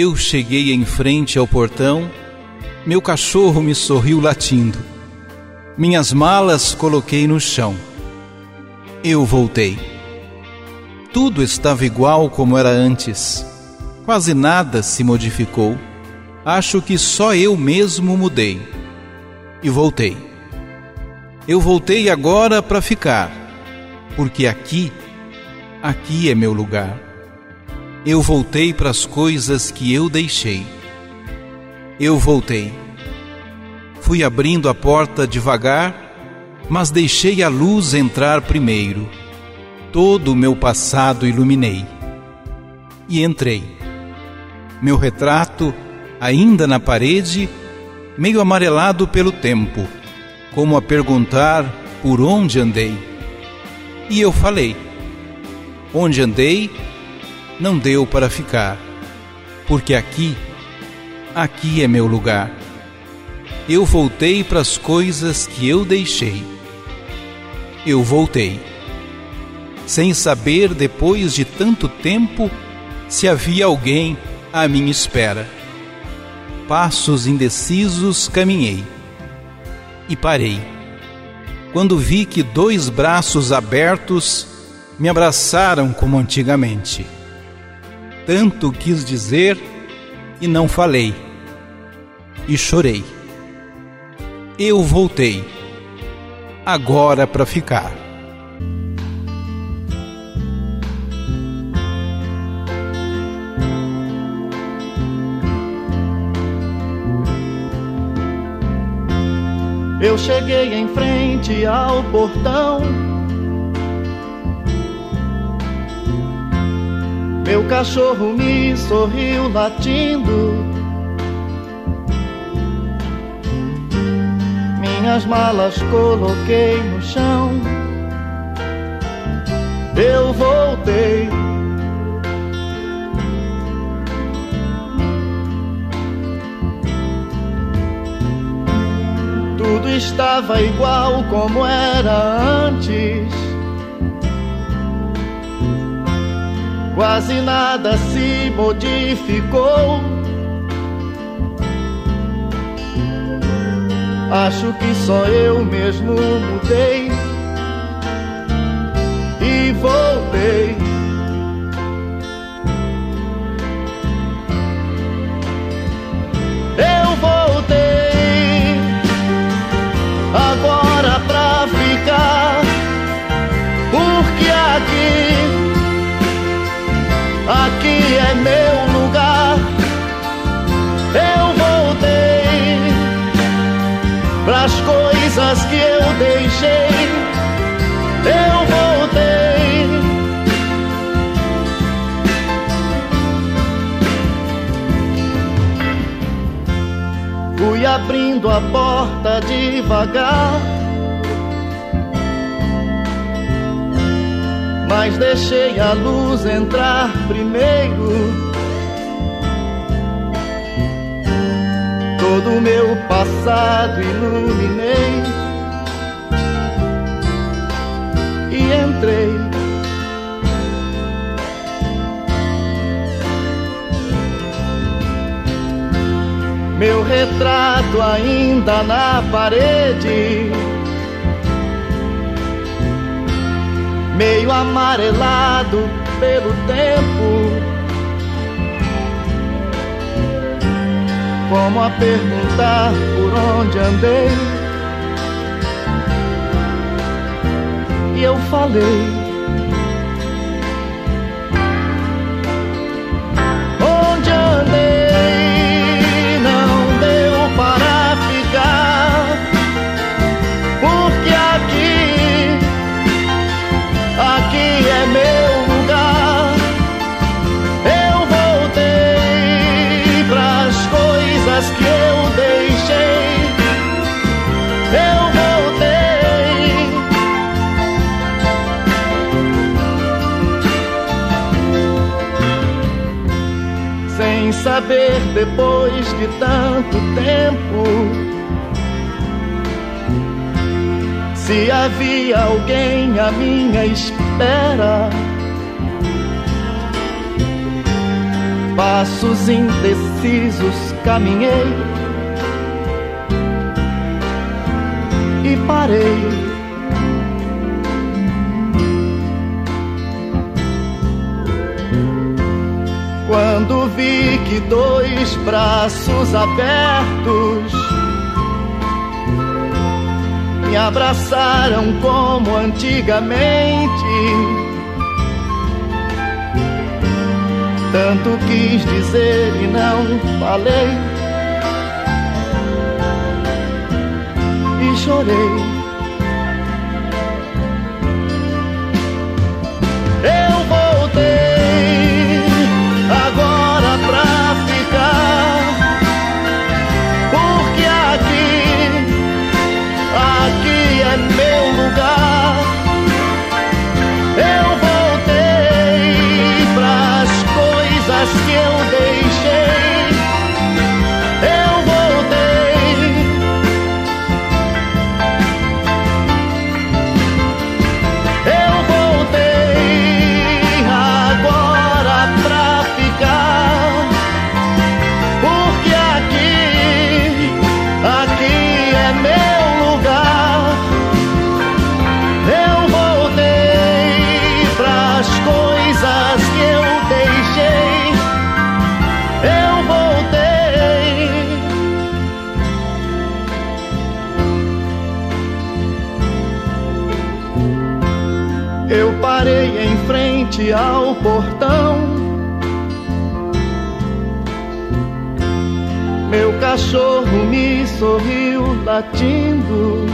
Eu cheguei em frente ao portão, meu cachorro me sorriu latindo. Minhas malas coloquei no chão. Eu voltei. Tudo estava igual como era antes. Quase nada se modificou. Acho que só eu mesmo mudei. E voltei. Eu voltei agora para ficar, porque aqui, aqui é meu lugar. Eu voltei para as coisas que eu deixei. Eu voltei. Fui abrindo a porta devagar, mas deixei a luz entrar primeiro. Todo o meu passado iluminei. E entrei. Meu retrato, ainda na parede, meio amarelado pelo tempo, como a perguntar por onde andei. E eu falei: Onde andei, não deu para ficar, porque aqui, aqui é meu lugar. Eu voltei para as coisas que eu deixei. Eu voltei sem saber, depois de tanto tempo, se havia alguém à minha espera. Passos indecisos caminhei e parei. Quando vi que dois braços abertos me abraçaram como antigamente. Tanto quis dizer e não falei. E chorei. Eu voltei. Agora para ficar. Eu cheguei em frente ao portão. Meu cachorro me sorriu latindo. Minhas malas coloquei no chão. Eu voltei tudo estava igual como era antes. Quase nada se modificou. Acho que só eu mesmo mudei e voltei. Pras coisas que eu deixei. Eu voltei. Fui abrindo a porta devagar mas deixei a luz entrar primeiro. Todo o meu passado iluminei e entrei. Meu retrato ainda na parede meio amarelado pelo tempo. Como a perguntar por onde andei. E eu falei. Saber depois de tanto tempo se havia alguém à minha espera. passos indecisos caminhei e parei. Quando vi que dois braços abertos me abraçaram como antigamente Tanto quis dizer e não falei. E chorei. Eu parei em frente ao portão. Meu cachorro me sorriu latindo.